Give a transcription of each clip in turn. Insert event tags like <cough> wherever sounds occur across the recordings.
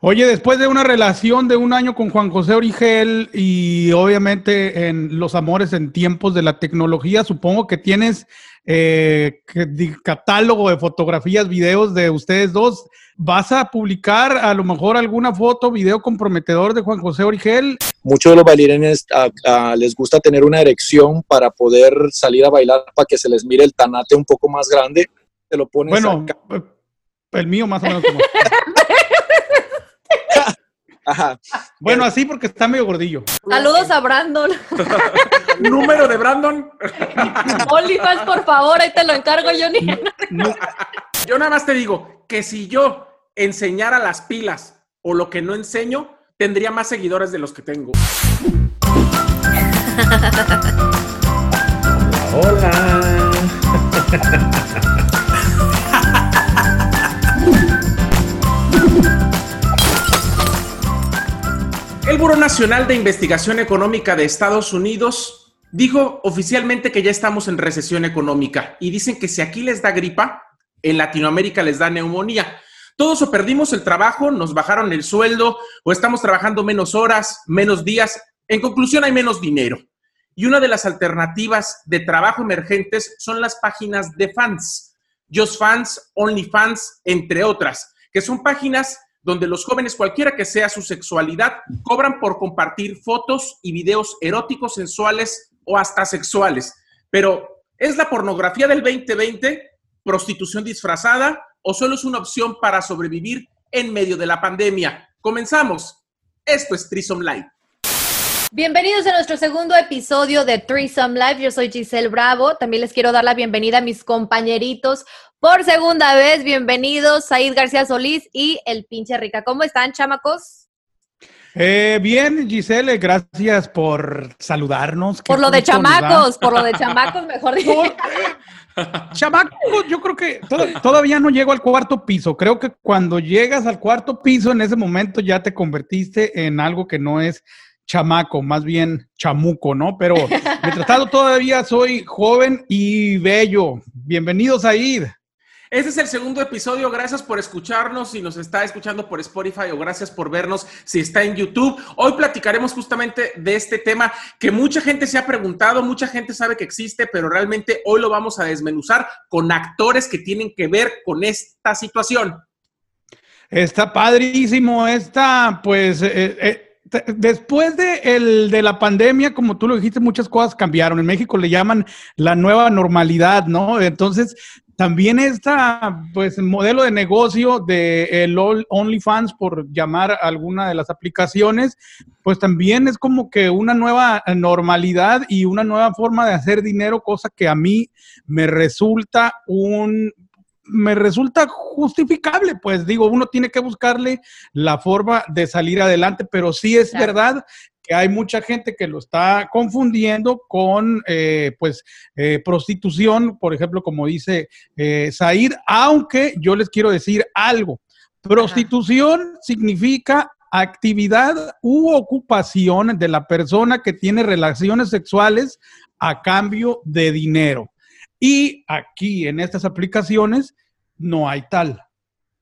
Oye, después de una relación de un año con Juan José Origel y obviamente en los amores en tiempos de la tecnología, supongo que tienes eh, catálogo de fotografías, videos de ustedes dos. ¿Vas a publicar a lo mejor alguna foto, video comprometedor de Juan José Origel? Muchos de los bailarines les gusta tener una erección para poder salir a bailar, para que se les mire el tanate un poco más grande. Te lo pones Bueno, el mío más o menos como... <laughs> Ajá. Bueno, así porque está medio gordillo. Saludos a Brandon. <laughs> Número de Brandon. Olivas, por favor, ahí te lo encargo, Johnny. Yo nada más te digo que si yo enseñara las pilas o lo que no enseño, tendría más seguidores de los que tengo. <laughs> Hola. <laughs> El Buró Nacional de Investigación Económica de Estados Unidos dijo oficialmente que ya estamos en recesión económica y dicen que si aquí les da gripa, en Latinoamérica les da neumonía. Todos o perdimos el trabajo, nos bajaron el sueldo o estamos trabajando menos horas, menos días. En conclusión, hay menos dinero. Y una de las alternativas de trabajo emergentes son las páginas de fans, Just Fans, OnlyFans, entre otras, que son páginas donde los jóvenes, cualquiera que sea su sexualidad, cobran por compartir fotos y videos eróticos, sensuales o hasta sexuales. Pero, ¿es la pornografía del 2020 prostitución disfrazada o solo es una opción para sobrevivir en medio de la pandemia? Comenzamos. Esto es Trisom Live. Bienvenidos a nuestro segundo episodio de Threesome Live. Yo soy Giselle Bravo. También les quiero dar la bienvenida a mis compañeritos por segunda vez. Bienvenidos, Said García Solís y el pinche Rica. ¿Cómo están, chamacos? Eh, bien, Giselle, gracias por saludarnos. Por lo de chamacos, por lo de chamacos, mejor <laughs> dicho. chamacos, yo creo que todavía no llego al cuarto piso. Creo que cuando llegas al cuarto piso, en ese momento ya te convertiste en algo que no es chamaco, más bien chamuco, ¿no? Pero mientras tanto todavía soy joven y bello. Bienvenidos a Ir. Este es el segundo episodio. Gracias por escucharnos si nos está escuchando por Spotify o gracias por vernos si está en YouTube. Hoy platicaremos justamente de este tema que mucha gente se ha preguntado, mucha gente sabe que existe, pero realmente hoy lo vamos a desmenuzar con actores que tienen que ver con esta situación. Está padrísimo esta, pues, eh, eh, Después de, el, de la pandemia, como tú lo dijiste, muchas cosas cambiaron. En México le llaman la nueva normalidad, ¿no? Entonces, también esta, pues, modelo de negocio de el OnlyFans, por llamar alguna de las aplicaciones, pues también es como que una nueva normalidad y una nueva forma de hacer dinero, cosa que a mí me resulta un, me resulta justificable, pues digo, uno tiene que buscarle la forma de salir adelante, pero sí es verdad que hay mucha gente que lo está confundiendo con, eh, pues, eh, prostitución, por ejemplo, como dice eh, aunque yo les quiero decir algo. Prostitución significa actividad u ocupación de la persona que tiene relaciones sexuales a cambio de dinero. Y aquí en estas aplicaciones no hay tal.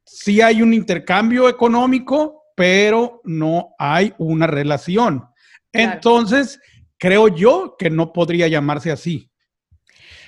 Sí hay un intercambio económico, pero no hay una relación. Entonces, creo yo que no podría llamarse así.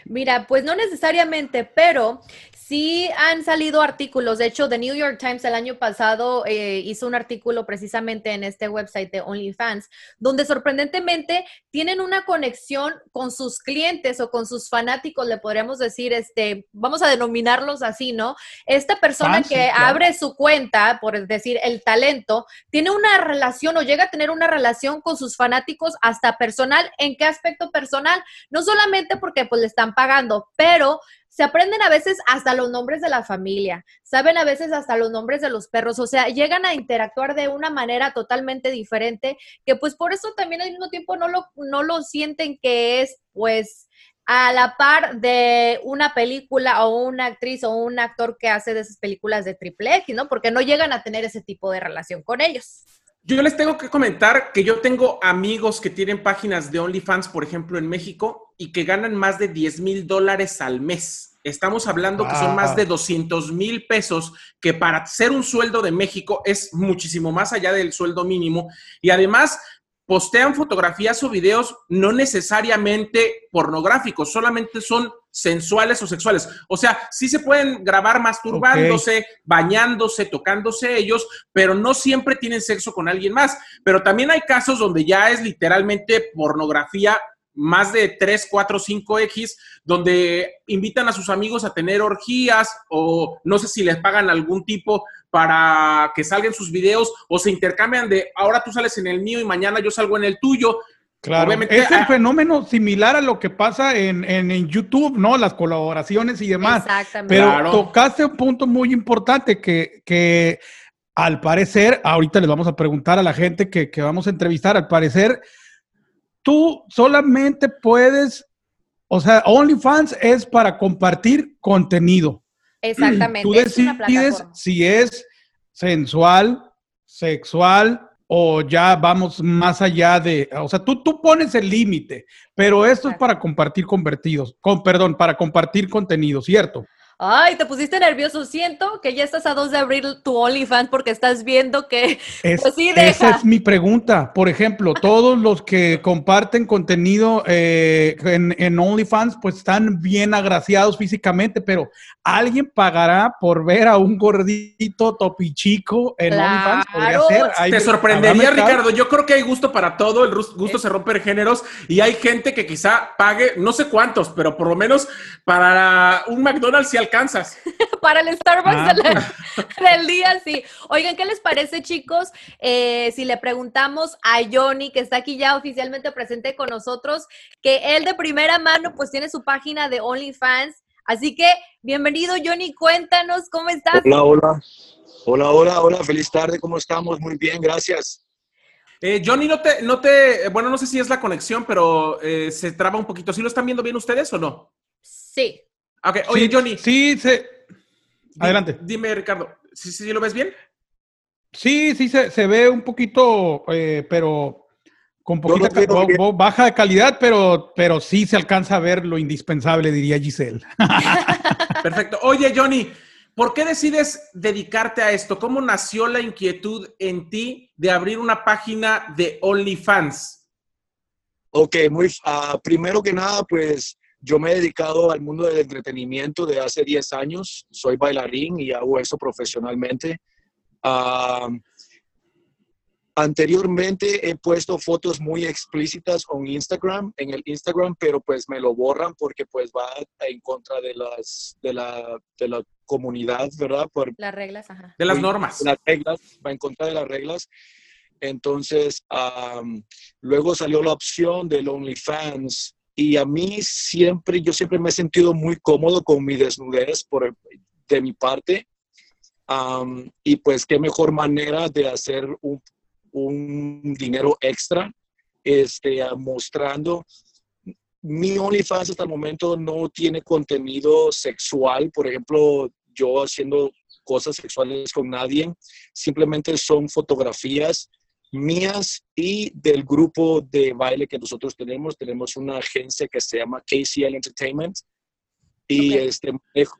Mira, pues no necesariamente, pero Sí han salido artículos. De hecho, The New York Times el año pasado eh, hizo un artículo precisamente en este website de OnlyFans, donde sorprendentemente tienen una conexión con sus clientes o con sus fanáticos, le podríamos decir, este, vamos a denominarlos así, ¿no? Esta persona que abre su cuenta, por decir, el talento, tiene una relación o llega a tener una relación con sus fanáticos hasta personal. ¿En qué aspecto personal? No solamente porque pues le están pagando, pero se aprenden a veces hasta los nombres de la familia, saben a veces hasta los nombres de los perros, o sea, llegan a interactuar de una manera totalmente diferente, que pues por eso también al mismo tiempo no lo, no lo sienten que es pues a la par de una película o una actriz o un actor que hace de esas películas de triple X, ¿no? Porque no llegan a tener ese tipo de relación con ellos. Yo les tengo que comentar que yo tengo amigos que tienen páginas de OnlyFans, por ejemplo, en México, y que ganan más de 10 mil dólares al mes Estamos hablando que son más de 200 mil pesos, que para ser un sueldo de México es muchísimo más allá del sueldo mínimo. Y además postean fotografías o videos no necesariamente pornográficos, solamente son sensuales o sexuales. O sea, sí se pueden grabar masturbándose, bañándose, tocándose ellos, pero no siempre tienen sexo con alguien más. Pero también hay casos donde ya es literalmente pornografía más de 3, 4, 5X, donde invitan a sus amigos a tener orgías o no sé si les pagan algún tipo para que salgan sus videos o se intercambian de ahora tú sales en el mío y mañana yo salgo en el tuyo. Claro, es un fenómeno similar a lo que pasa en, en, YouTube, ¿no? Las colaboraciones y demás. Exactamente. Pero tocaste un punto muy importante que, que al parecer, ahorita les vamos a preguntar a la gente que, que vamos a entrevistar, al parecer tú solamente puedes, o sea, OnlyFans es para compartir contenido. Exactamente. Tú decides si es sensual, sexual o ya vamos más allá de, o sea, tú, tú pones el límite, pero esto es para compartir convertidos, con, perdón, para compartir contenido, ¿cierto? Ay, te pusiste nervioso. Siento que ya estás a dos de abrir tu OnlyFans porque estás viendo que pues sí Esa es mi pregunta. Por ejemplo, todos los que comparten contenido eh, en, en, OnlyFans, pues están bien agraciados físicamente, pero ¿alguien pagará por ver a un gordito topichico en OnlyFans? ¿Podría ser? Te sorprendería, Ricardo. Yo creo que hay gusto para todo. El gusto se rompe en géneros y hay gente que quizá pague, no sé cuántos, pero por lo menos para un McDonald's y alcanzas. <laughs> Para el Starbucks ah. <laughs> del, día, sí. Oigan, ¿qué les parece, chicos? Eh, si le preguntamos a Johnny, que está aquí ya oficialmente presente con nosotros, que él de primera mano, pues tiene su página de OnlyFans. Así que, bienvenido, Johnny, cuéntanos, ¿cómo estás? Hola, hola. Hola, hola, hola, feliz tarde, ¿cómo estamos? Muy bien, gracias. Eh, Johnny, no te, no te, bueno, no sé si es la conexión, pero eh, se traba un poquito. ¿Sí lo están viendo bien ustedes o no? Sí. Ok, oye, Johnny. Sí, se... Adelante. Dime, Ricardo, ¿sí, sí, lo ves bien? Sí, sí, se, se ve un poquito, eh, pero con poquita baja de calidad, pero, pero sí se alcanza a ver lo indispensable, diría Giselle. <laughs> Perfecto. Oye, Johnny, ¿por qué decides dedicarte a esto? ¿Cómo nació la inquietud en ti de abrir una página de OnlyFans? Ok, muy, uh, primero que nada, pues yo me he dedicado al mundo del entretenimiento de hace 10 años. Soy bailarín y hago eso profesionalmente. Ah, anteriormente he puesto fotos muy explícitas en Instagram, en el Instagram, pero pues me lo borran porque pues va en contra de las de la, de la comunidad, ¿verdad? Por, las reglas, ajá. De las normas. Las reglas, va en contra de las reglas. Entonces, luego salió la opción del OnlyFans y a mí siempre, yo siempre me he sentido muy cómodo con mi desnudez por, de mi parte. y pues qué mejor manera de hacer un, un dinero extra, este, mostrando. Mi OnlyFans hasta el momento no tiene contenido sexual, por ejemplo, yo haciendo cosas sexuales con nadie, simplemente son fotografías mías y del grupo de baile que nosotros tenemos. Tenemos una agencia que se llama KCL Entertainment y este,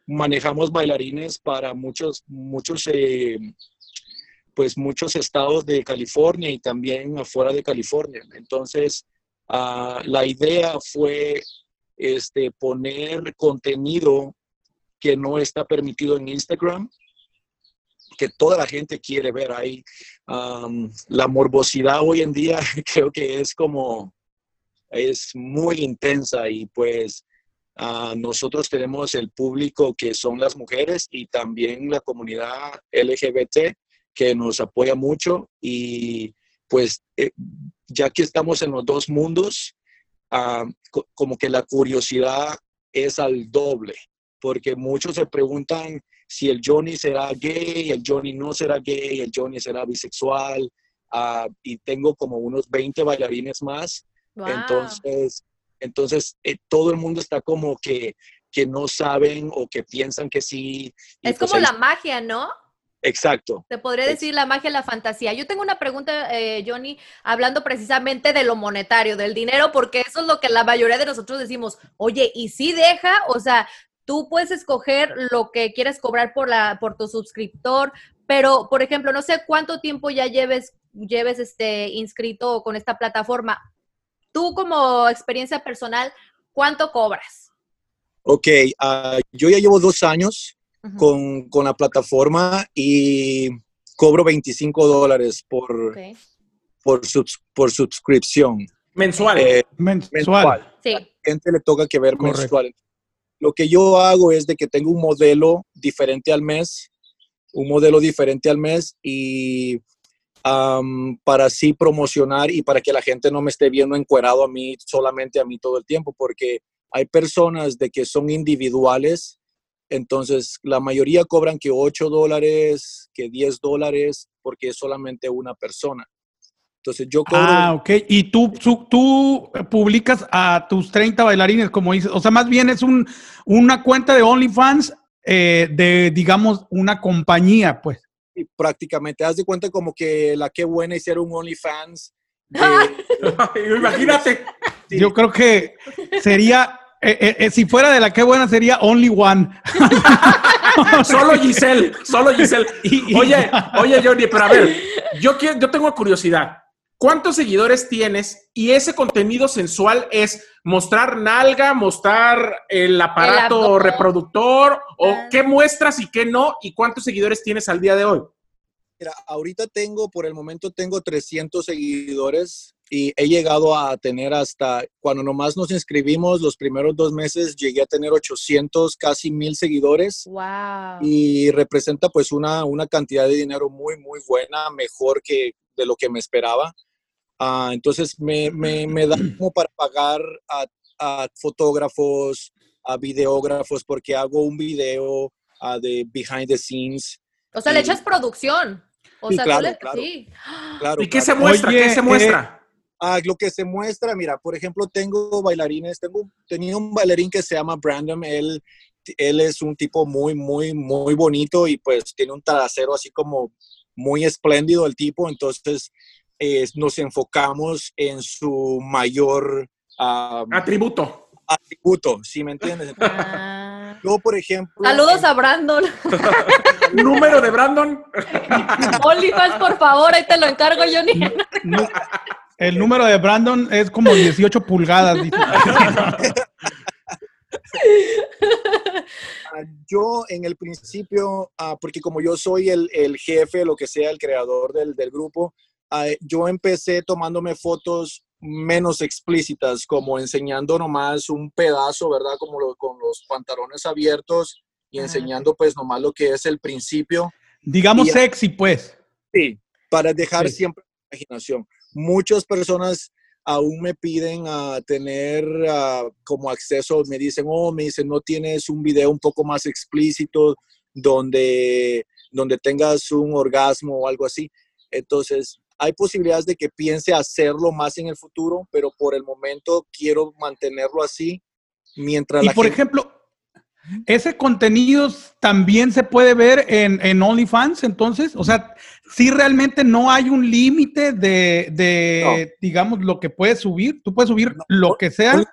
manejamos bailarines para muchos, muchos, eh, pues muchos estados de California y también afuera de California. Entonces, ah, la idea fue este, poner contenido que no está permitido en Instagram que toda la gente quiere ver ahí. La morbosidad hoy en día <laughs> creo que es como, es muy intensa y pues ah, nosotros tenemos el público que son las mujeres y también la comunidad LGBT que nos apoya mucho y pues eh, ya que estamos en los dos mundos, ah, como que la curiosidad es al doble, porque muchos se preguntan, si el Johnny será gay, el Johnny no será gay, el Johnny será bisexual, ah, y tengo como unos 20 bailarines más. Entonces, entonces eh, todo el mundo está como que, que no saben o que piensan que sí. Es pues como la magia, ¿no? Exacto. Te podría decir la magia, la fantasía. Yo tengo una pregunta, eh, Johnny, hablando precisamente de lo monetario, del dinero, porque eso es lo que la mayoría de nosotros decimos. Oye, ¿y si deja? O sea, tú puedes escoger lo que quieres cobrar por, la, por tu suscriptor, pero, por ejemplo, no sé cuánto tiempo ya lleves, lleves este, inscrito con esta plataforma. Tú como experiencia personal, ¿cuánto cobras? Ok, uh, yo ya llevo dos años uh -huh. con, con, la plataforma y cobro 25 dólares por, okay. por, subs, por suscripción. Mensual. Eh, mensual. mensual. Sí. A la gente le toca que ver Correcto. mensual. Lo que yo hago es de que tengo un modelo diferente al mes, un modelo diferente al mes y um, para así promocionar y para que la gente no me esté viendo encuerado a mí, solamente a mí todo el tiempo, porque hay personas de que son individuales, entonces la mayoría cobran que 8 dólares, que 10 dólares, porque es solamente una persona. Entonces yo cobro... Ah, ok. Y tú, tú, tú, publicas a tus 30 bailarines, como dices. O sea, más bien es un, una cuenta de OnlyFans eh, de, digamos, una compañía, pues. Y prácticamente. Haz de cuenta como que la que buena hicieron un OnlyFans. <laughs> De... Imagínate. Sí. Yo creo que sería... Eh, eh, si fuera de la que buena sería Only One. <laughs> solo Giselle, solo Giselle. <laughs> Oye, oye, Johnny, pero a ver, yo, quiero, yo tengo curiosidad. ¿Cuántos seguidores tienes? Y ese contenido sensual es mostrar nalga, mostrar el aparato el reproductor, o ah. qué muestras y qué no, y cuántos seguidores tienes al día de hoy. Mira, ahorita tengo, por el momento tengo 300 seguidores y he llegado a tener hasta, cuando nomás nos inscribimos los primeros dos meses, llegué a tener 800, casi mil seguidores. Wow. Y representa pues una, una cantidad de dinero muy, muy buena, mejor que de lo que me esperaba. Uh, entonces me, me, me, da <clears throat> como para pagar a, a, fotógrafos, a videógrafos, porque hago un video uh, de behind the scenes. O sea, y, le echas producción. O sea, claro, le, claro, sí. <gasps> claro, ¿Y qué claro. se muestra? Oye, ¿Qué se muestra? Eh, Ah, lo que se muestra, mira, por ejemplo, tengo bailarines, tengo, tenía un bailarín que se llama Brandon, él, él es un tipo muy, muy, muy bonito y pues tiene un trasero así como muy espléndido el tipo, entonces eh, nos enfocamos en su mayor... Um, atributo. Atributo, ¿sí me entiendes? <laughs> Ah. Yo, por ejemplo... Saludos a Brandon. <laughs> ¿Número de Brandon? <laughs> OnlyFans, por favor, ahí te lo encargo, Johnny. No, no. El número de Brandon es como 18 pulgadas. yo en el principio, uh, porque como yo soy el, el, jefe, lo que sea, el creador del, del grupo, uh, yo empecé tomándome fotos menos explícitas, como enseñando nomás un pedazo, ¿verdad? Como lo, con los pantalones abiertos y enseñando pues nomás lo que es el principio. Digamos y, sexy, pues. Sí, para dejar sí. siempre la imaginación muchas personas aún me piden a uh, tener uh, como acceso, me dicen, oh, me dicen, no tienes un video un poco más explícito donde, donde tengas un orgasmo o algo así. Entonces, hay posibilidades de que piense hacerlo más en el futuro, pero por el momento quiero mantenerlo así mientras y la por gente... ejemplo, ese contenido también se puede ver en, en OnlyFans, entonces, o sea, si realmente no hay un límite de, de no. digamos, lo que puedes subir, tú puedes subir no. lo que sea.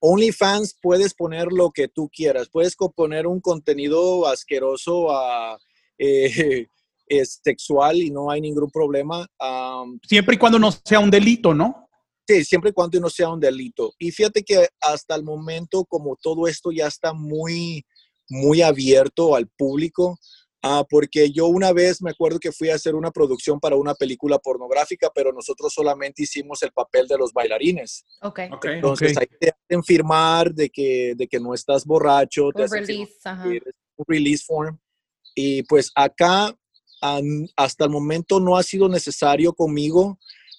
OnlyFans puedes poner lo que tú quieras, puedes poner un contenido asqueroso a, <laughs> eh, es sexual y no hay ningún problema. Um, Siempre y cuando no sea un delito, ¿no? Sí, siempre y cuando no sea un delito. Y fíjate que hasta el momento, como todo esto ya está muy, muy abierto al público, uh, porque yo una vez me acuerdo que fui a hacer una producción para una película pornográfica, pero nosotros solamente hicimos el papel de los bailarines. Okay. okay. Entonces okay. ahí te hacen firmar de que, de que no estás borracho, te un hacen release, ajá. un release form. Y pues acá hasta el momento no ha sido necesario conmigo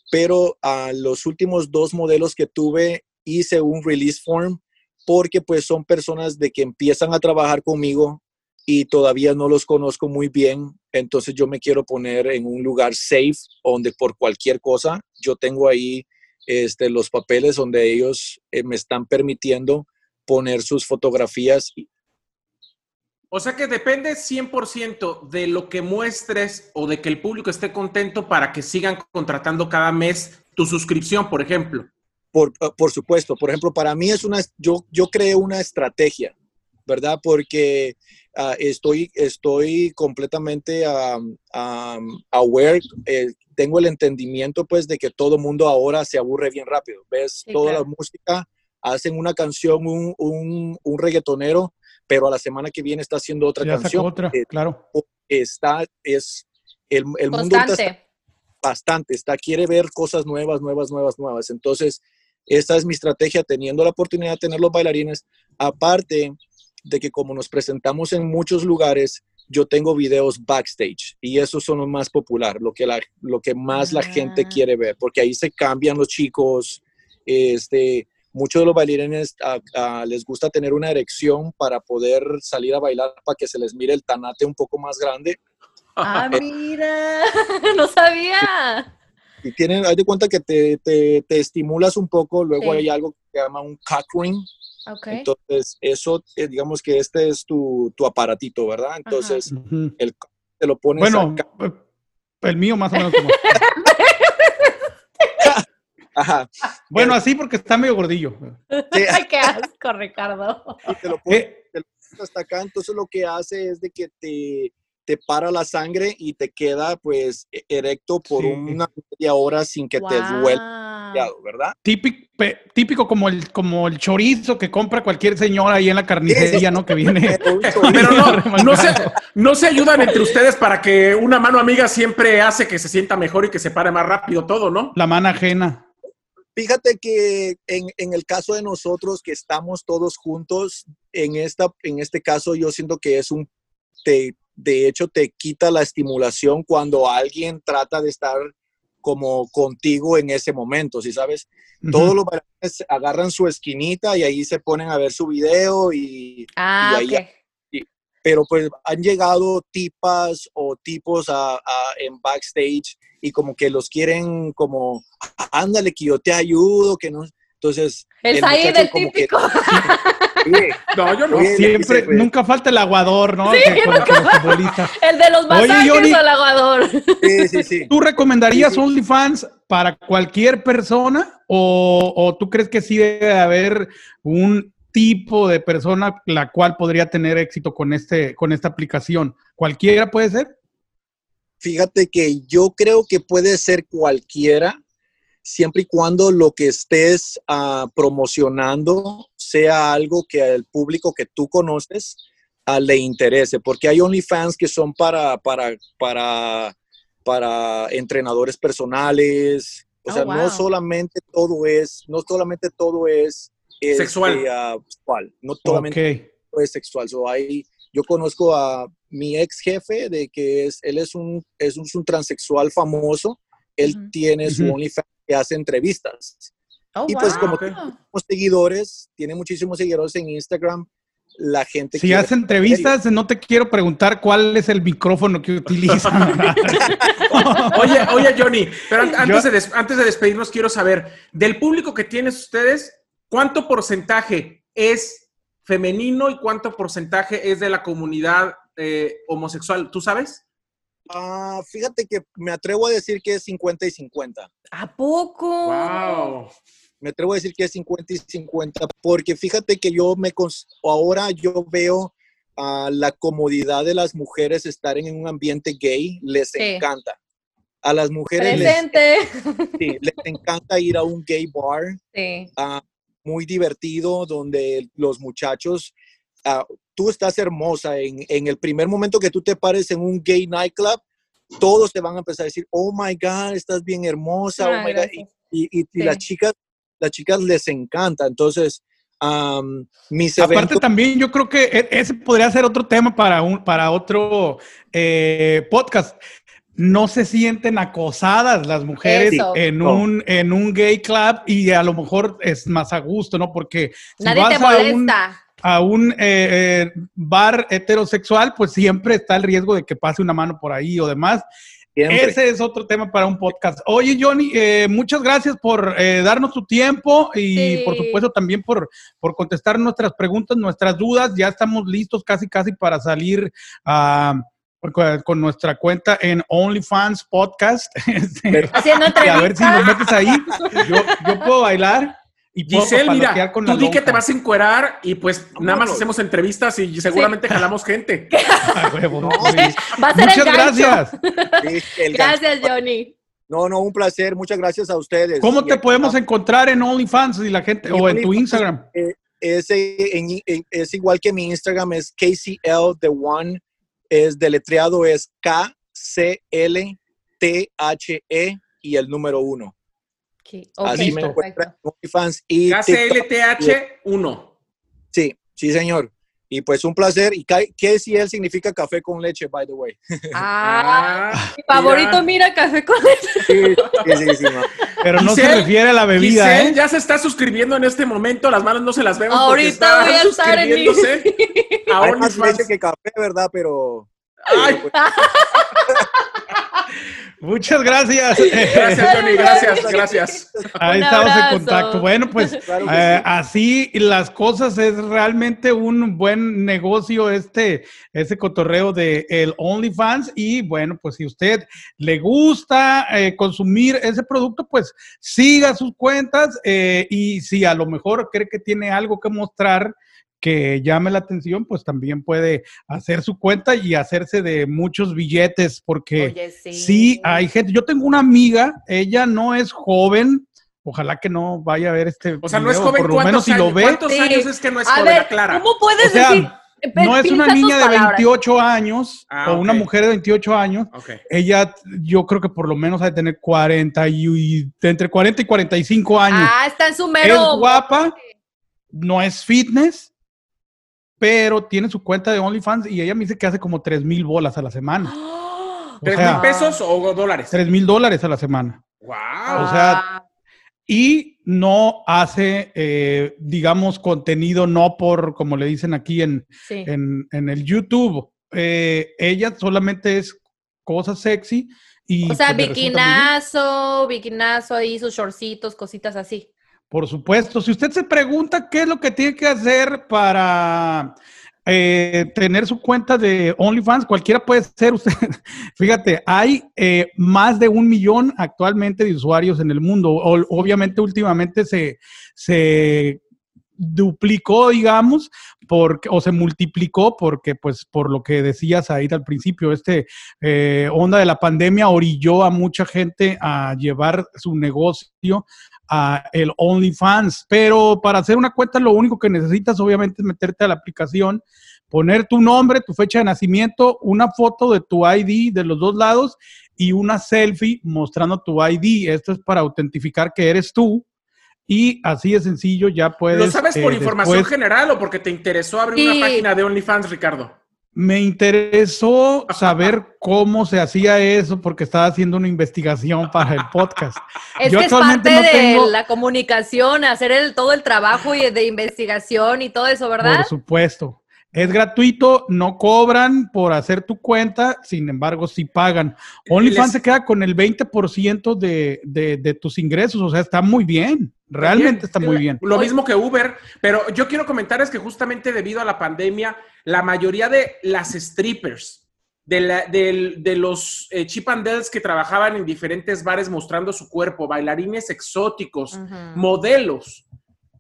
pero a uh, los últimos dos modelos que tuve hice un release form porque pues son personas de que empiezan a trabajar conmigo y todavía no los conozco muy bien, entonces yo me quiero poner en un lugar safe donde por cualquier cosa yo tengo ahí este, los papeles donde ellos eh, me están permitiendo poner sus fotografías o sea que depende 100% de lo que muestres o de que el público esté contento para que sigan contratando cada mes tu suscripción, por ejemplo. Por, por supuesto. Por ejemplo, para mí es una, yo, yo creé una estrategia ¿verdad? Porque ah, estoy, estoy completamente um, um, aware, eh, tengo el entendimiento pues de que todo mundo ahora se aburre bien rápido. Ves Sí, toda claro. la música, hacen una canción, un, un, un reggaetonero, pero a la semana que viene está haciendo otra Ya sacó canción. otra, Eh, claro. está, es, el, el mundo está bastante, está, quiere ver cosas nuevas, nuevas, nuevas, nuevas. Entonces, esta es mi estrategia, teniendo la oportunidad de tener los bailarines, aparte de que como nos presentamos en muchos lugares, yo tengo videos backstage y esos son los más popular, lo que, la, lo que más la gente Ah. quiere ver, porque ahí se cambian los chicos, este, muchos de los bailarines ah, ah, les gusta tener una erección para poder salir a bailar, para que se les mire el tanate un poco más grande. Ah, mira, <laughs> no sabía. y tienen, haz de cuenta que te, te, te estimulas un poco, luego Sí. hay algo que se llama un cock ring, Ok. entonces eso, eh, digamos que este es tu, tu aparatito, ¿verdad? Entonces Ujú. el te lo pones Bueno, acá. eh, el mío más o menos como. <laughs> Ajá, Bueno, así porque está medio gordillo. sí, <laughs> Ay, qué asco, Ricardo. y te lo pones Eh, hasta acá, entonces lo que hace es de que te, te para la sangre y te queda pues e- erecto por Sí. una media hora sin que te duela. ¿verdad? típico, pe- típico como el, como el chorizo que compra cualquier señora ahí en la carnicería, ¿no? Que viene. <laughs> <laughs> Pero no, no, se, no se ayudan entre ustedes para que una mano amiga siempre hace que se sienta mejor y que se pare más rápido todo, ¿no? La mano ajena. Fíjate que en, en el caso de nosotros que estamos todos juntos, en, esta, en este caso yo siento que es un, te, de hecho te quita la estimulación cuando alguien trata de estar como contigo en ese momento, ¿sí sabes? Todos los bailarines agarran su esquinita y ahí se ponen a ver su video y, Ah, y ahí- ok. Pero pues han llegado tipas o tipos a, a- en backstage y como que los quieren como, ándale que yo te ayudo, que no. Entonces, El el Said, muchacho el como que- típico. <laughs> No, yo no. Siempre, dice, nunca falta el aguador, ¿no? Sí, Que con- con los. El de los masajes o el aguador. sí, sí, sí. ¿Tú recomendarías Sí, sí. OnlyFans para cualquier persona o, o tú crees que sí debe haber un tipo de persona la cual podría tener éxito con, este, con esta aplicación? ¿Cualquiera puede ser? Fíjate que yo creo que puede ser cualquiera, siempre y cuando lo que estés ah, promocionando sea algo que al público que tú conoces ah, le interese, porque hay OnlyFans que son para, para, para, para entrenadores personales, o Oh, sea, wow. no solamente todo es, no solamente todo es este, Sexual. ah, sexual, no solamente es sexual. So, hay, yo conozco a mi ex jefe de que es, él es un, es un, es un transexual famoso. Él tiene su. OnlyFans que hace entrevistas. Oh, Y pues como que- Los seguidores, tiene muchísimos seguidores en Instagram. La gente Si hace entrevistas, no te quiero preguntar cuál es el micrófono que utiliza. <laughs> Oye, oye, Johnny, pero an- antes, Yo- de antes de despedirnos, quiero saber, del público que tienen ustedes, ¿cuánto porcentaje es femenino y cuánto porcentaje es de la comunidad eh, homosexual? ¿Tú sabes? Ah, fíjate que me atrevo a decir que es 50 y 50. ¿A poco? ¡Wow! Me atrevo a decir que es 50 y 50 porque fíjate que yo me ahora yo veo a la comodidad de las mujeres estar en un ambiente gay, les Sí. encanta. A las mujeres les, Presente. sí, les encanta ir a un gay bar Sí. ah, muy divertido donde los muchachos, ah, tú estás hermosa, en, en el primer momento que tú te pares en un gay nightclub, todos te van a empezar a decir, oh my God, estás bien hermosa, oh Ah, my God", y, y- y Sí. las chicas, las chicas les encanta. Entonces, am, mis Aparte eventos, también yo creo que e- ese podría ser otro tema para, un, para otro eh, podcast. No se sienten acosadas las mujeres Eso. en, un, en un gay club y a lo mejor es más a gusto, ¿no? Porque si Nadie te vas a un, a un eh, eh, bar heterosexual, pues siempre está el riesgo de que pase una mano por ahí o demás. siempre. Ese es otro tema para un podcast. Oye, Johnny, eh, muchas gracias por eh, darnos tu tiempo y Sí. por supuesto también por, por contestar nuestras preguntas, nuestras dudas. Ya estamos listos casi, casi para salir con, con nuestra cuenta en OnlyFans Podcast. <laughs> Este, Haciendo y a ver si nos metes ahí. Yo, yo puedo bailar. Y puedo Giselle, mira, con tú la di que te vas a encuerar y pues nada más hacemos entrevistas y seguramente jalamos gente. <laughs> Ah, huevo. No, Sí. Va a ser Muchas el gracias. Sí, Gracias. Johnny. No, no, un placer. Muchas gracias a ustedes. ¿Cómo Y te podemos encontrar en OnlyFans y la gente En o en tu. Instagram? Es, en- en- es igual que mi Instagram, es KCL The One. Es deletreado, es K-C-L-T-H-E E y el número uno. Ok, ok, Así me encuentran en OnlyFans y TikTok. KCLTH 1. Sí, sí, señor. Y pues un placer. Y K- KCL significa café con leche, by the way. Ah, mi favorito, mira, café con leche. Sí, sí, sí, sí, ma. Pero no se refiere a la bebida, Giselle ¿eh? ya se está suscribiendo en este momento, las manos no se las vemos Ahorita está voy a estar en mi- <laughs> Hay más leche que café, ¿verdad? Pero... Ay, Muchas gracias. <laughs> gracias, Johnny, gracias, gracias. Ahí estamos en contacto. Bueno, pues Claro eh, sí. así las cosas es realmente un buen negocio este, este cotorreo de el OnlyFans y bueno, pues si usted le gusta eh, consumir ese producto, pues siga sus cuentas eh, y si a lo mejor cree que tiene algo que mostrar que llame la atención, pues también puede hacer su cuenta y hacerse de muchos billetes porque... Oye, sí. Sí, hay gente. Yo tengo una amiga, ella no es joven. Ojalá que no vaya a ver este. O sea, no es joven, Por lo ¿cuántos, menos si lo ve, ¿cuántos Sí. años es que no es A joven? ver, Aclara. ¿cómo puedes O sea, decir? no es una niña de palabras. 28 años Ah, o una mujer de 28 años. Ella, yo creo que por lo menos ha de tener 40 y, y- entre 40 y 45 años. Ah, está en su es mero. guapa, no es fitness, pero tiene su cuenta de OnlyFans y ella me dice que hace como 3 mil bolas a la semana. <gasps> ¿Tres sea, mil pesos o dólares? 3 mil dólares a la semana. Wow. o sea, y no hace, eh, digamos, contenido no por, como le dicen aquí en, sí. en, en el YouTube. Eh, ella solamente es cosas sexy y... O sea, pues, bikinazo, bikinazo ahí, sus shortcitos, cositas así. Por supuesto. Si usted se pregunta qué es lo que tiene que hacer para eh, tener su cuenta de OnlyFans, cualquiera puede ser usted. <laughs> Fíjate, hay eh, más de un millón actualmente de usuarios en el mundo. Obviamente, últimamente se, se duplicó, digamos, porque, o se multiplicó porque, pues, por lo que decías ahí al principio, este eh, onda de la pandemia orilló a mucha gente a llevar su negocio a el OnlyFans. Pero para hacer una cuenta, lo único que necesitas, obviamente, es meterte a la aplicación, poner tu nombre, tu fecha de nacimiento, una foto de tu ID de los dos lados y una selfie mostrando tu ID. Esto es para autentificar que eres tú. Y así de sencillo ya puedes. ¿Lo sabes por eh, información después- general o porque te interesó abrir Sí. una página de OnlyFans, Ricardo? Me interesó <laughs> saber cómo se hacía eso porque estaba haciendo una investigación para el podcast. <laughs> Es Yo que es parte actualmente no de tengo- la comunicación, hacer el, todo el trabajo y de investigación y todo eso, ¿verdad? Por supuesto. Es gratuito, no cobran por hacer tu cuenta, sin embargo, sí pagan. OnlyFans Les- se queda con el 20% de, de, de tus ingresos, o sea, está muy bien. Realmente está muy bien. Lo mismo que Uber, pero yo quiero comentar es que justamente debido a la pandemia, la mayoría de las strippers, de, la- del- de los eh, chip and Dales que trabajaban en diferentes bares mostrando su cuerpo, bailarines exóticos, modelos,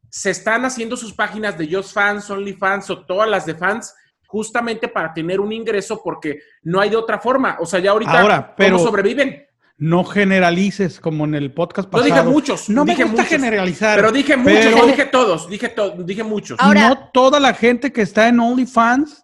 se están haciendo sus páginas de Just Fans, OnlyFans o todas las de fans justamente para tener un ingreso porque no hay de otra forma. O sea, ya ahorita, Ahora, pero- ¿cómo sobreviven? No generalices como en el podcast pasado. dije muchos, No me dije gusta muchos, generalizar. Pero dije muchos, pero- no dije todos, dije, to- dije muchos. Ahora- no toda la gente que está en OnlyFans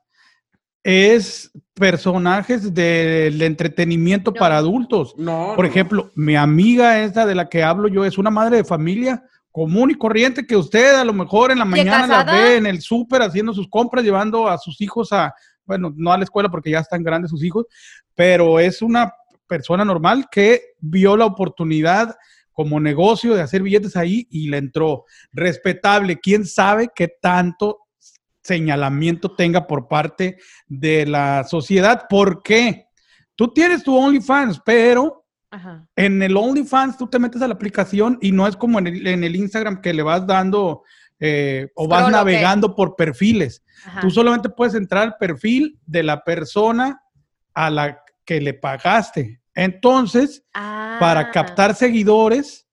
es personajes del entretenimiento No. para adultos. No. Por no. ejemplo, mi amiga esta de la que hablo yo es una madre de familia común y corriente que usted a lo mejor en la mañana la ve en el súper haciendo sus compras, llevando a sus hijos a, bueno, no a la escuela porque ya están grandes sus hijos, pero es una persona normal que vio la oportunidad como negocio de hacer billetes ahí y le entró. Respetable, quién sabe qué tanto señalamiento tenga por parte de la sociedad. ¿Por qué? Tú tienes tu OnlyFans, pero Ajá. en el OnlyFans tú te metes a la aplicación y no es como en el, en el Instagram que le vas dando eh, o vas navegando por perfiles. Ajá. Tú solamente puedes entrar al perfil de la persona a la que le pagaste. Entonces, Ah. para captar seguidores,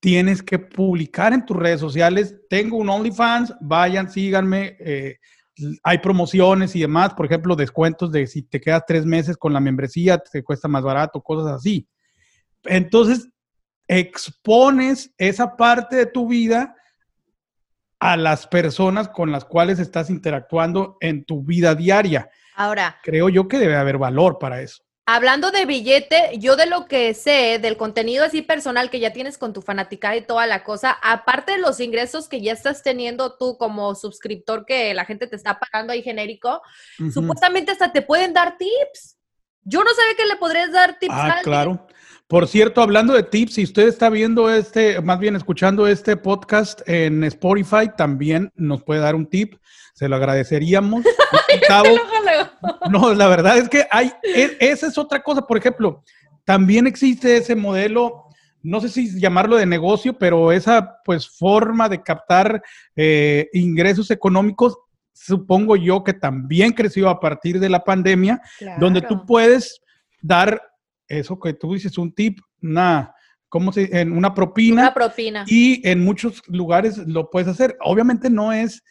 tienes que publicar en tus redes sociales, tengo un OnlyFans, vayan, síganme, eh, hay promociones y demás, por ejemplo, descuentos de si te quedas tres meses con la membresía, te cuesta más barato, cosas así. Entonces, expones esa parte de tu vida a las personas con las cuales estás interactuando en tu vida diaria. Ahora, creo yo que debe haber valor para eso. Hablando de billete, yo de lo que sé, del contenido así personal que ya tienes con tu fanática y toda la cosa, aparte de los ingresos que ya estás teniendo tú como suscriptor que la gente te está pagando ahí genérico, supuestamente hasta te pueden dar tips. Yo no sabía que le podrías dar tips. Ah, claro. Por cierto, hablando de tips, si usted está viendo este, más bien escuchando este podcast en Spotify, también nos puede dar un tip. Se lo agradeceríamos. <laughs> no, la verdad es que hay, e, esa es otra cosa. Por ejemplo, también existe ese modelo, no sé si llamarlo de negocio, pero esa pues forma de captar eh, ingresos económicos supongo yo que también creció a partir de la pandemia, donde tú puedes dar eso que tú dices, un tip, una, ¿cómo se En una propina. Una propina. Y en muchos lugares lo puedes hacer. Obviamente no es,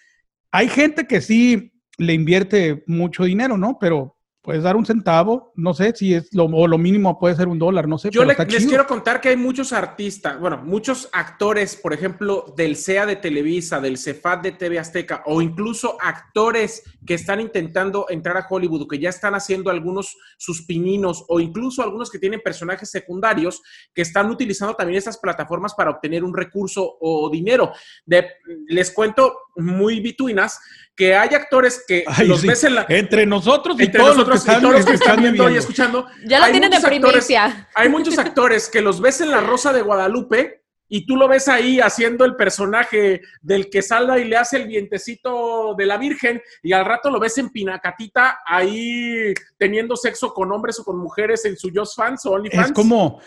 hay gente que sí le invierte mucho dinero, ¿no? Pero puedes dar un centavo, no sé si es lo, o lo mínimo puede ser un dólar, no sé. Yo les quiero contar que hay muchos artistas, bueno, muchos actores, por ejemplo, del CEA de Televisa, del CEFAT de TV Azteca, o incluso actores que están intentando entrar a Hollywood, que ya están haciendo algunos sus pininos, o incluso algunos que tienen personajes secundarios, que están utilizando también estas plataformas para obtener un recurso o dinero. De, les cuento muy bituinas que hay actores que <laughs> los ves en la... Entre nosotros y todos los que están, que están viendo y escuchando. Ya lo tienen de primicia. hay muchos actores que los ves en La Rosa de Guadalupe y tú lo ves ahí haciendo el personaje del que salga y le hace el vientecito de la Virgen y al rato lo ves en Pinacatita ahí teniendo sexo con hombres o con mujeres en su Just Fans o OnlyFans. Es como,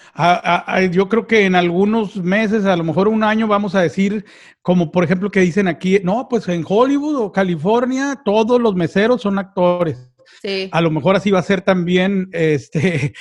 yo creo que en algunos meses, a lo mejor un año, vamos a decir, como por ejemplo que dicen aquí, no, pues en Hollywood o California todos los meseros son actores. Sí. A lo mejor así va a ser también este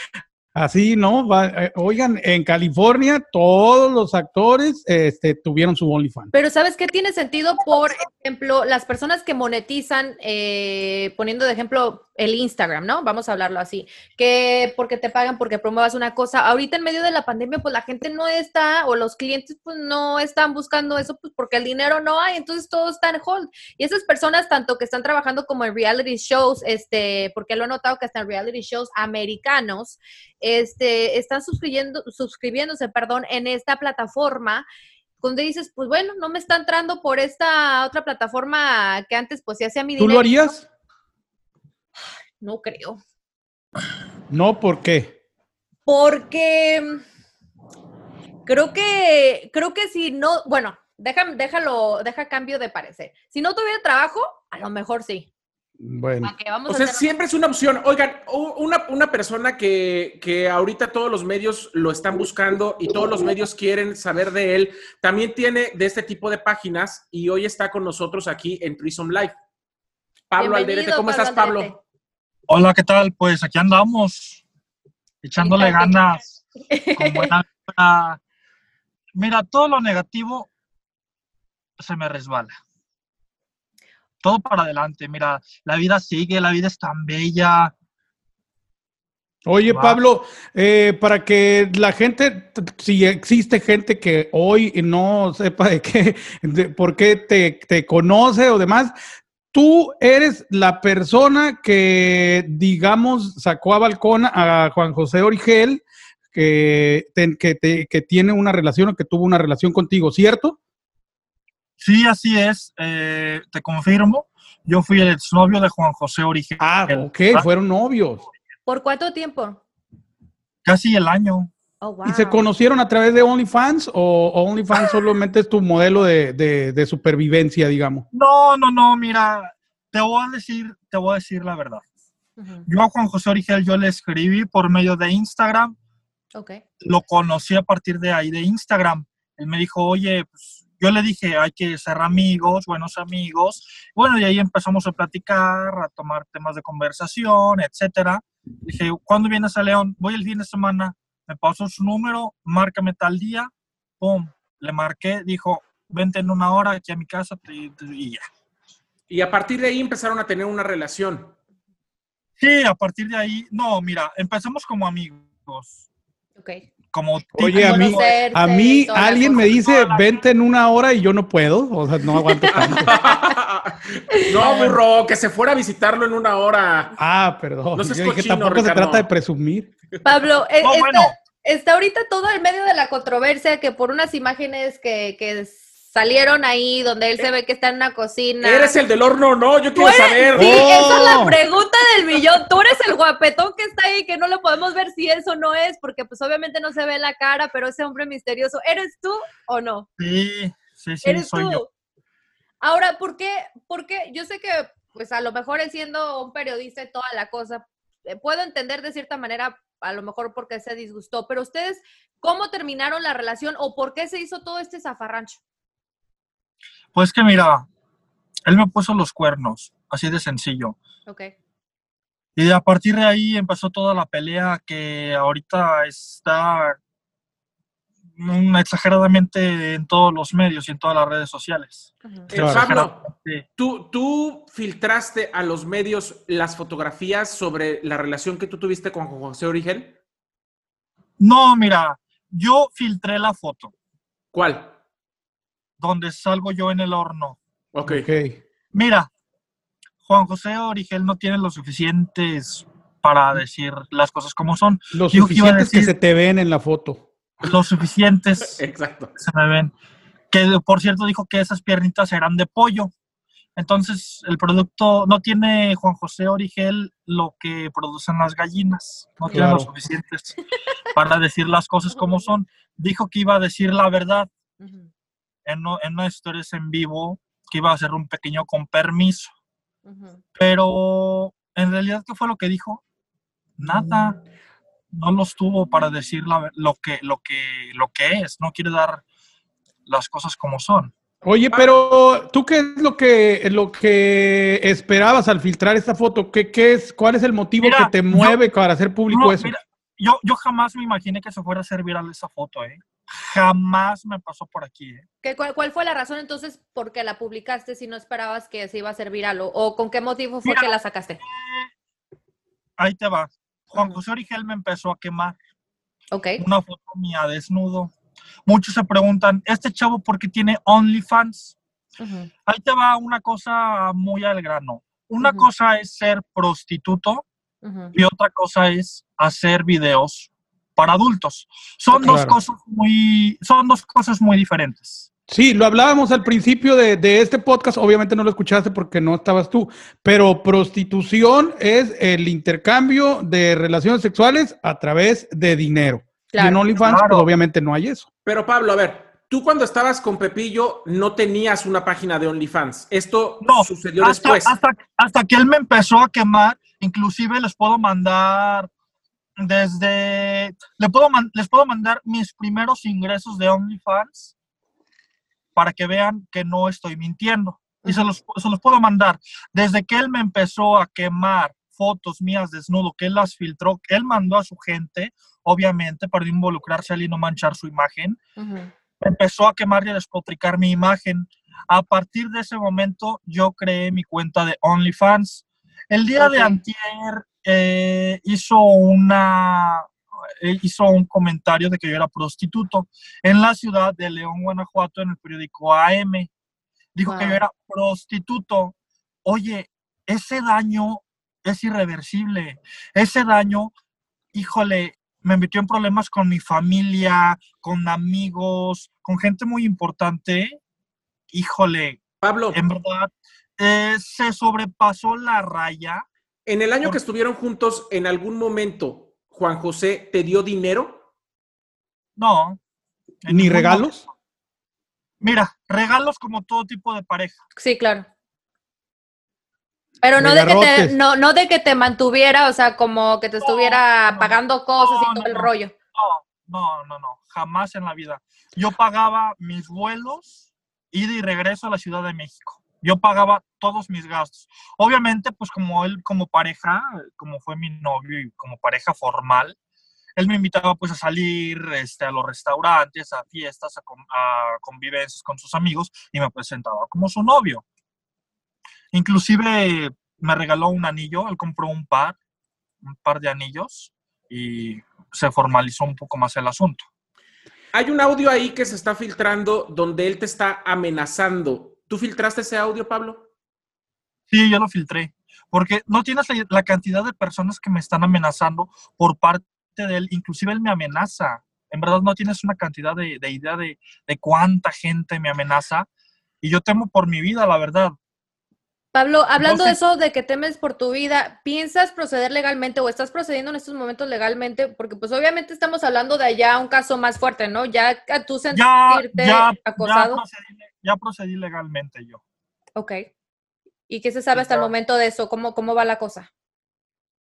Así, ¿no? Eh, oigan, en California todos los actores este, tuvieron su OnlyFans. Pero ¿sabes qué tiene sentido? Por ejemplo, las personas que monetizan, eh, poniendo de ejemplo el Instagram, ¿no? Vamos a hablarlo así, que porque te pagan porque promuevas una cosa. Ahorita en medio de la pandemia, pues la gente no está, o los clientes pues no están buscando eso, pues porque el dinero no hay, entonces todo está en hold. Y esas personas, tanto que están trabajando como en reality shows, este, porque lo he notado que hasta en reality shows americanos, este, están suscribiendo, suscribiéndose, perdón, en esta plataforma donde dices, pues bueno, no me está entrando por esta otra plataforma que antes pues se hacía mi dinero. ¿Tú lo harías? No creo. No, ¿por qué? Porque creo que, creo que si no, bueno, déjame, déjalo, deja cambio de parecer. Si no tuviera trabajo, a lo mejor sí. Bueno. o sea, siempre es una opción. Oigan, una, una persona que, que, ahorita todos los medios lo están buscando y todos los medios quieren saber de él, también tiene de este tipo de páginas y hoy está con nosotros aquí en Prism Live. Pablo Alderete, ¿cómo estás, Pablo? Hola, ¿qué tal? Pues aquí andamos, echándole ganas. <laughs> Mira, todo lo negativo se me resbala. Todo para adelante. Mira, la vida sigue, la vida es tan bella. Oye, Pablo, eh, para que la gente, si existe gente que hoy no sepa de qué, de por qué te, te conoce o demás, tú eres la persona que, digamos, sacó a balcón a Juan José Origel, que, que, tiene una relación o que tuvo una relación contigo, ¿cierto? Sí, así es. Eh, te confirmo. Yo fui el exnovio de Juan José Origel. Ah, ok, fueron novios. ¿Por cuánto tiempo? Casi el año. Oh, ¿Y se conocieron a través de OnlyFans o OnlyFans solamente es tu modelo de, supervivencia, digamos? No, no, no, mira, te voy a decir, te voy a decir la verdad. Yo a Juan José Origel yo le escribí por medio de Instagram. Okay. Lo conocí a partir de ahí, de Instagram. Él me dijo, oye, pues yo le dije, hay que ser amigos, buenos amigos. Bueno, y ahí empezamos a platicar, a tomar temas de conversación, etcétera. Dije, ¿cuándo vienes a León? Voy el fin de semana me pasó su número, márcame tal día, pum, le marqué, dijo, vente en una hora aquí a mi casa y, y ya. Y a partir de ahí empezaron a tener una relación. Sí, a partir de ahí, no, mira, empezamos como amigos, Ok. Como Oye, a mí, a mí alguien me dice, vente en una hora y yo no puedo. O sea, no aguanto <laughs> tanto. no, burro, que se fuera a visitarlo en una hora. Ah, perdón. No yo dije, cochino, tampoco se trata de presumir. Pablo, <laughs> eh, No, está, bueno. está ahorita todo en medio de la controversia que por unas imágenes que, que salieron ahí donde él se ve que está en una cocina. ¿Eres el del horno no? Yo quiero eres- saber. Sí, esa es la Oh. pregunta del millón. Tú eres el guapetón que está ahí, que no lo podemos ver si eso no es, porque pues obviamente no se ve la cara, pero ese hombre misterioso, ¿eres tú o no? Sí, sí, sí, ¿Eres soy tú? yo. Ahora, ¿por qué? ¿por qué? Yo sé que, pues a lo mejor él siendo un periodista y toda la cosa, eh, puedo entender de cierta manera, a lo mejor porque se disgustó, pero ustedes, ¿cómo terminaron la relación o por qué se hizo todo este zafarrancho? Pues que mira, él me puso los cuernos, así de sencillo. Ok. Y a partir de ahí empezó toda la pelea que ahorita está exageradamente en todos los medios y en todas las redes sociales. Ujú. Eh. Pablo, Sí. ¿tú, ¿tú filtraste a los medios las fotografías sobre la relación que tú tuviste con José Origel? No, mira, yo filtré la foto ¿Cuál? Donde salgo yo en el horno. Ok. Ok. Mira, Juan José Origel no tiene lo suficientes para decir las cosas como son. Los Yo suficientes que decir- se te ven en la foto. Lo suficientes <laughs> Exacto. se me ven. Que por cierto dijo que esas piernitas eran de pollo. Entonces, el producto no tiene Juan José Origel lo que producen las gallinas. No tiene lo Claro. suficientes para decir las cosas como son. Dijo que iba a decir la verdad Ujú, en, no- en una historias en vivo, que iba a hacer un pequeño con permiso. Pero, en realidad, ¿qué fue lo que dijo? Nada. No los tuvo para decir la lo, que, lo, que, lo que es. No quiere dar las cosas como son. Oye, pero tú qué es lo que lo que esperabas al filtrar esta foto? ¿Qué, qué es? ¿Cuál es el motivo Mira, que te yo- mueve para hacer público No, eso? mira, yo, yo jamás me imaginé que se fuera a hacer viral esa foto, ¿eh? Jamás me pasó por aquí, ¿eh? ¿Qué- cuál, cuál fue la razón entonces por qué la publicaste si no esperabas que se iba a hacer viral? ¿O, o con qué motivo fue Mira. que la sacaste? Ahí te va. Juan. José Origel me empezó a quemar Ok. una foto mía desnudo. Muchos se preguntan, ¿este chavo por qué tiene OnlyFans? Ahí te va una cosa muy al grano. Una cosa es ser prostituto y otra cosa es hacer videos para adultos. Son Ok. dos Claro. cosas muy, son dos cosas muy diferentes. Sí, lo hablábamos al principio de, de este podcast, obviamente no lo escuchaste porque no estabas tú, pero prostitución es el intercambio de relaciones sexuales a través de dinero. Y en Claro. OnlyFans, Claro. pues obviamente no hay eso. Pero Pablo, a ver, tú cuando estabas con Pepillo no tenías una página de OnlyFans. Esto No, sucedió hasta, después. hasta, hasta que él me empezó a quemar, inclusive les puedo mandar desde, le puedo les puedo mandar mis primeros ingresos de OnlyFans para que vean que no estoy mintiendo. Y se los, se los puedo mandar. Desde que él me empezó a quemar fotos mías desnudo, que él las filtró, que él mandó a su gente, obviamente, para involucrarse él y no manchar su imagen, empezó a quemar y a despotricar mi imagen. A partir de ese momento, yo creé mi cuenta de OnlyFans. El día de antier eh, hizo una eh, hizo un comentario de que yo era prostituto en la ciudad de León, Guanajuato, en el periódico AM. Dijo que yo era prostituto. Oye, ese daño es irreversible. Ese daño, híjole, me metió en problemas con mi familia, con amigos, con gente muy importante. Híjole, Pablo, en verdad, eh, se sobrepasó la raya. En el año por- que estuvieron juntos, ¿en algún momento Juan José te dio dinero? No. ¿Ni regalos? momento. Mira, regalos como todo tipo de pareja. Sí, claro. Pero no de, que te, no, no de que te mantuviera, o sea, como que te estuviera no, pagando cosas no, y todo no, el no. rollo. No, no, no, no, jamás en la vida. Yo pagaba mis vuelos, ida y regreso a la Ciudad de México. Yo pagaba todos mis gastos. Obviamente, pues como él como pareja, como fue mi novio y como pareja formal, él me invitaba pues a salir este, a los restaurantes, a fiestas, a, a convivencias con sus amigos y me presentaba como su novio. Inclusive me regaló un anillo, él compró un par, un par de anillos y se formalizó un poco más el asunto. Hay un audio ahí que se está filtrando donde él te está amenazando. ¿Tú filtraste ese audio, Pablo? Sí, yo lo filtré, porque no tienes la, cantidad de personas que me están amenazando por parte de él, inclusive él me amenaza. En verdad no tienes una cantidad de, idea de, de cuánta gente me amenaza y yo temo por mi vida, la verdad. Pablo, hablando de eso, de que temes por tu vida, ¿piensas proceder legalmente o estás procediendo en estos momentos legalmente? Porque pues obviamente estamos hablando de allá un caso más fuerte, ¿no? Ya a tú sentirte ya, acosado. Ya procedí, ya procedí, legalmente yo. Ok. ¿Y qué se sabe hasta el momento de eso? ¿Cómo, ¿Cómo va la cosa?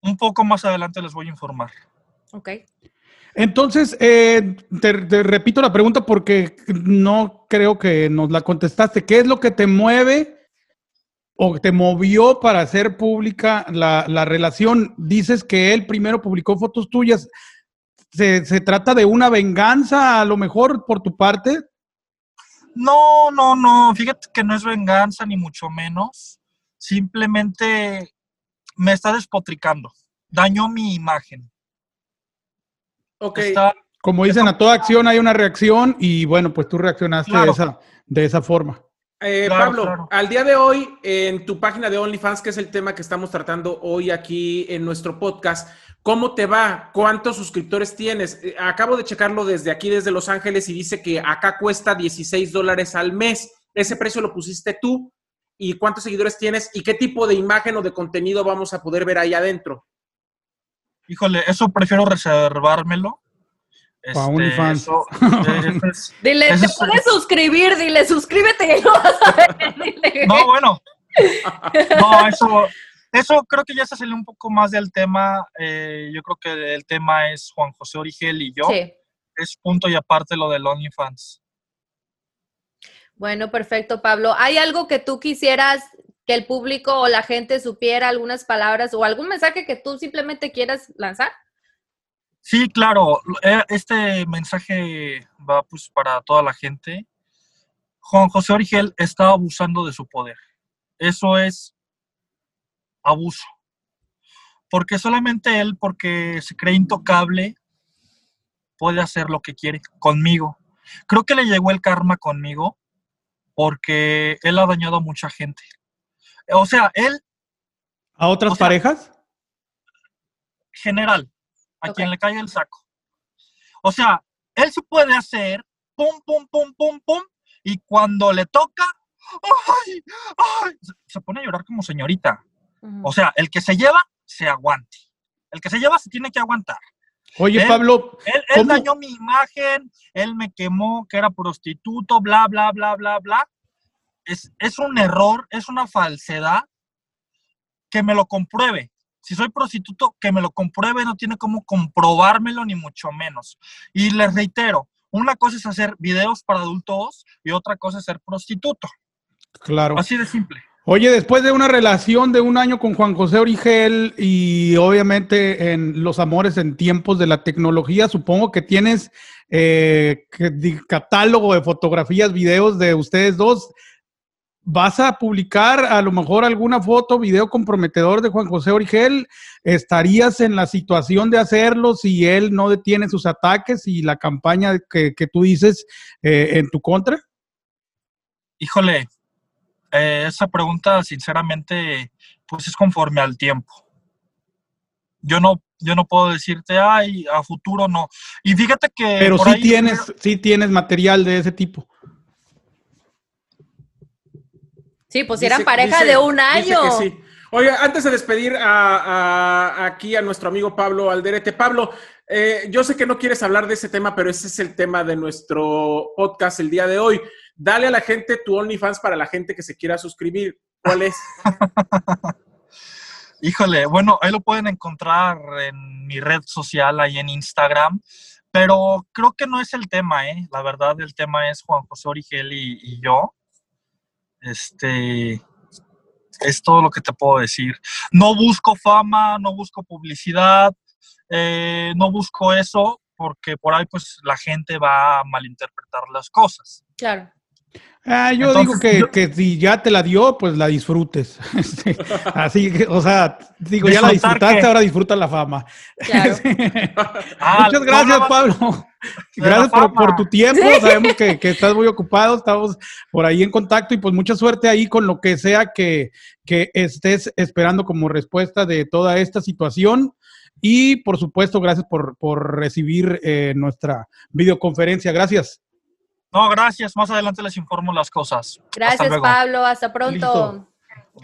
Un poco más adelante les voy a informar. Ok. Entonces, eh, te, repito la pregunta porque no creo que nos la contestaste. ¿Qué es lo que te mueve o te movió para hacer pública la, relación. Dices que él primero publicó fotos tuyas. ¿Se, trata de una venganza a lo mejor por tu parte? No, no, no. Fíjate que no es venganza ni mucho menos. Simplemente me está despotricando. Dañó mi imagen. Ok. Como dicen, a toda acción hay una reacción y bueno, pues tú reaccionaste esa, de esa forma. Eh, Pablo, al día de hoy, en tu página de OnlyFans, que es el tema que estamos tratando hoy aquí en nuestro podcast, ¿cómo te va? ¿Cuántos suscriptores tienes? Eh, acabo de checarlo desde aquí, desde Los Ángeles, y dice que acá cuesta 16 dólares al mes. ¿Ese precio lo pusiste tú? ¿Y cuántos seguidores tienes? ¿Y qué tipo de imagen o de contenido vamos a poder ver ahí adentro? Híjole, eso prefiero reservármelo este, OnlyFans. <laughs> dile, te puedes suscribir, dile, suscríbete. <laughs> no, bueno. No, eso, eso creo que ya se salió un poco más del tema. Eh, yo creo que el tema es Juan José Origel y yo. Es punto y aparte lo del OnlyFans. Bueno, perfecto, Pablo. ¿Hay algo que tú quisieras que el público o la gente supiera, algunas palabras o algún mensaje que tú simplemente quieras lanzar? Sí, claro. Eh, este mensaje va pues para toda la gente. Juan José Origel está abusando de su poder. Eso es abuso. Porque solamente él, porque se cree intocable, puede hacer lo que quiere conmigo. Creo que le llegó el karma conmigo porque él ha dañado a mucha gente. O sea, él... ¿A otras parejas? General a quien le cae el saco. O sea, él se puede hacer pum, pum, pum, pum, pum, y cuando le toca, ¡ay! ¡ay! Se pone a llorar como señorita. O sea, el que se lleva, se aguante. El que se lleva se tiene que aguantar. Oye, Pablo. Él, dañó mi imagen, él me quemó que era prostituto, bla, bla, bla, bla, bla. Es, es un error, es una falsedad que me lo compruebe. Si soy prostituto, que me lo compruebe, no tiene cómo comprobármelo ni mucho menos. Y les reitero, una cosa es hacer videos para adultos y otra cosa es ser prostituto. Claro. Así de simple. Oye, después de una relación de un año con Juan José Origel y obviamente en los amores en tiempos de la tecnología, supongo que tienes eh, catálogo de fotografías, videos de ustedes dos vas a publicar a lo mejor alguna foto, video comprometedor de Juan José Origel, ¿estarías en la situación de hacerlo si él no detiene sus ataques y la campaña que, tú dices eh, en tu contra? Híjole, eh, esa pregunta sinceramente pues es conforme al tiempo. Yo no, yo no puedo decirte, ay, a futuro no. Y fíjate que... Pero sí tienes, sí tienes material de ese tipo. Sí, pues eran pareja de un año. Oye, antes de despedir a, aquí a nuestro amigo Pablo Alderete, Pablo, eh, yo sé que no quieres hablar de ese tema, pero ese es el tema de nuestro podcast el día de hoy. Dale a la gente tu OnlyFans para la gente que se quiera suscribir. ¿Cuál es? <laughs> Híjole, bueno, ahí lo pueden encontrar en mi red social, ahí en Instagram, pero creo que no es el tema, ¿eh? La verdad, el tema es Juan José Origel y yo. Este, es todo lo que te puedo decir. No busco fama, no busco publicidad. eh, no busco eso porque por ahí pues la gente va a malinterpretar las cosas. Claro. Ah, yo Entonces, digo que, yo- que si ya te la dio, pues la disfrutes. <laughs> Este, Así que, o sea, digo, ya la disfrutaste, ahora disfruta la fama. Claro. <laughs> Ah, Muchas gracias, no, Pablo. <laughs> Gracias por tu tiempo. Sabemos que, que estás muy ocupado, estamos por ahí en contacto y pues mucha suerte ahí con lo que sea que, que estés esperando como respuesta de toda esta situación. Y por supuesto, gracias por, por recibir eh, nuestra videoconferencia. Gracias. No, gracias. Más adelante les informo las cosas. Gracias. Pablo. Hasta pronto.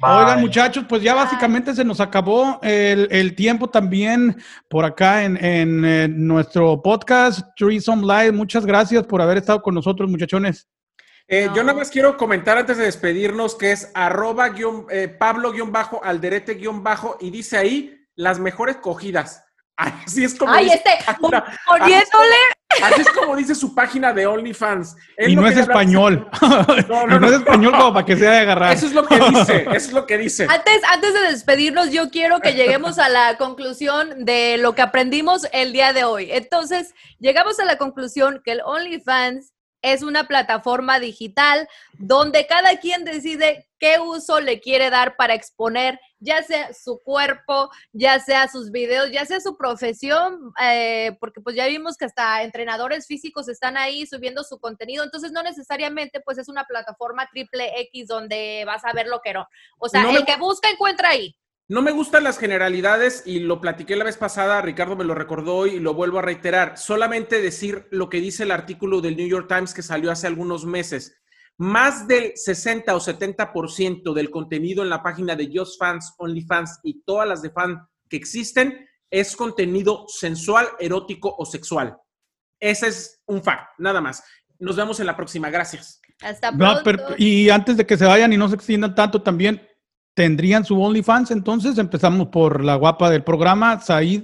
Oigan, muchachos, pues ya Bye. básicamente se nos acabó el, el tiempo también por acá en, en, eh, nuestro podcast Threesome Live. Muchas gracias por haber estado con nosotros, muchachones. Eh, No. Yo nada más quiero comentar antes de despedirnos que es arroba guion, eh, Pablo guion bajo alderete guion bajo y dice ahí las mejores cogidas. <laughs> Así es como Ay, dice este, poniéndole. así es como dice su página de OnlyFans. Él <laughs> <laughs> Y no es hablar- español. No, Y no, no es español como para que sea de agarrar. Eso es lo que <laughs> dice, eso es lo que dice. Antes, antes de despedirnos, yo quiero que lleguemos a la conclusión de lo que aprendimos el día de hoy. Entonces, llegamos a la conclusión que el OnlyFans es una plataforma digital donde cada quien decide qué uso le quiere dar para exponer, ya sea su cuerpo, ya sea sus videos, ya sea su profesión, eh, porque pues ya vimos que hasta entrenadores físicos están ahí subiendo su contenido, entonces no necesariamente pues es una plataforma triple X donde vas a ver lo que no. O sea, No me el que busca encuentra ahí. No me gustan las generalidades y lo platiqué la vez pasada, Ricardo me lo recordó hoy y lo vuelvo a reiterar. Solamente decir lo que dice el artículo del New York Times que salió hace algunos meses. Más del 60 o 70% del contenido en la página de Just Fans, OnlyFans y todas las de fan que existen es contenido sensual, erótico o sexual. Ese es un fact, nada más. Nos vemos en la próxima. Gracias. Hasta No, pronto. pero- y antes de que se vayan y no se extiendan tanto, también tendrían su OnlyFans. Entonces empezamos por la guapa del programa, Said.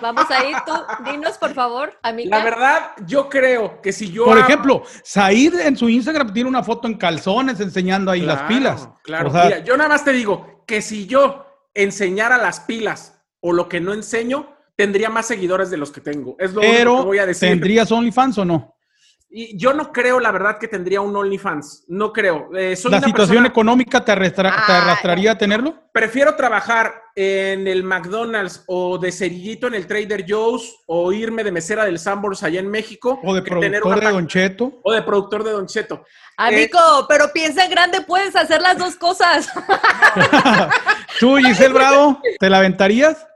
Vamos a ir tú. Dinos, por favor, amiga. La verdad, yo creo que si yo... Por ejemplo, Said en su Instagram tiene una foto en calzones enseñando ahí las pilas. Claro, O sea, Mira, yo nada más te digo que si yo enseñara las pilas o lo que no enseño, tendría más seguidores de los que tengo. Es lo pero que voy a decir. ¿tendrías OnlyFans o no? Y yo no creo, la verdad, que tendría un OnlyFans. No creo. Eh, soy ¿La una situación persona- económica te, arrastra- te Ah, arrastraría a tenerlo? Prefiero trabajar en el McDonald's o de cerillito en el Trader Joe's o irme de mesera del Sambors allá en México. ¿O de que tener productor una de pa- Don Cheto? O de productor de Don Cheto. Amigo, pero piensa en grande, puedes hacer las dos cosas. <laughs> ¿Tú, Giselle Bravo, te la aventarías?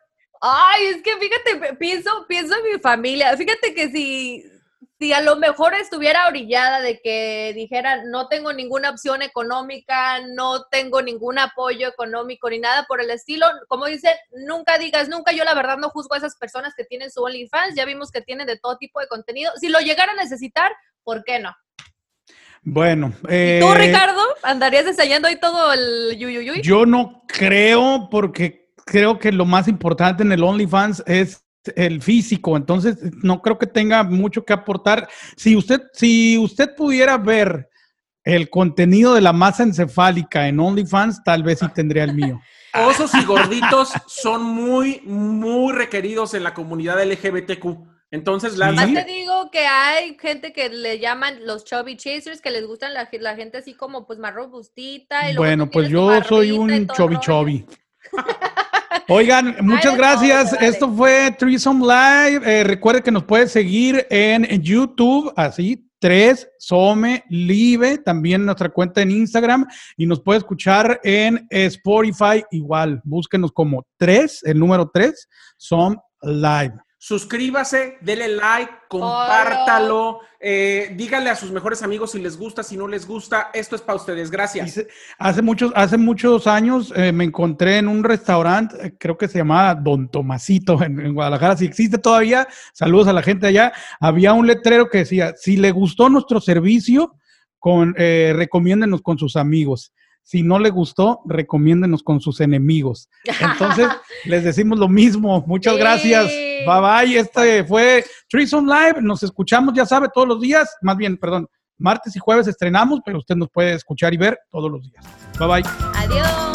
Ay, es que fíjate, pienso, pienso en mi familia. Fíjate que si, si a lo mejor estuviera orillada de que dijera no tengo ninguna opción económica, no tengo ningún apoyo económico ni nada por el estilo, como dice, nunca digas nunca. Yo la verdad no juzgo a esas personas que tienen su OnlyFans. Ya vimos que tienen de todo tipo de contenido. Si lo llegara a necesitar, ¿por qué no? Bueno. ¿Y eh, tú, Ricardo? ¿Andarías ensayando ahí todo el yuyuyuy? Yo no creo, porque creo que lo más importante en el OnlyFans es el físico, entonces no creo que tenga mucho que aportar. Si usted, si usted pudiera ver el contenido de la masa encefálica en OnlyFans, tal vez sí tendría el mío. <laughs> Osos y gorditos son muy, muy requeridos en la comunidad LGBTQ. Entonces, la, te digo que hay gente que le llaman los chubby chasers, que les gustan la, la gente así como pues más robustita. Y Bueno, pues yo soy un rollo. chovi. <laughs> Oigan, muchas gracias. vale. Esto fue Threesome Live. Eh, recuerde que nos puede seguir en YouTube, así, tres Some Live, también nuestra cuenta en Instagram y nos puede escuchar en Spotify igual. Búsquenos como tres, el número tres, Some Live. Suscríbase, dele like, compártalo, eh, díganle a sus mejores amigos si les gusta, si no les gusta. Esto es para ustedes. Gracias. Dice- Hace muchos, hace muchos años eh, me encontré en un restaurante, eh, creo que se llamaba Don Tomasito en, en Guadalajara, si existe todavía, saludos a la gente allá, había un letrero que decía, si le gustó nuestro servicio, con, eh, recomiéndenos con sus amigos. Si no le gustó, recomiéndenos con sus enemigos. Entonces, <laughs> les decimos lo mismo. Muchas Sí. gracias. Bye bye. Este fue Threesome Live. Nos escuchamos, ya sabe, todos los días. Más bien, perdón, martes y jueves estrenamos, pero usted nos puede escuchar y ver todos los días. Bye bye. Adiós.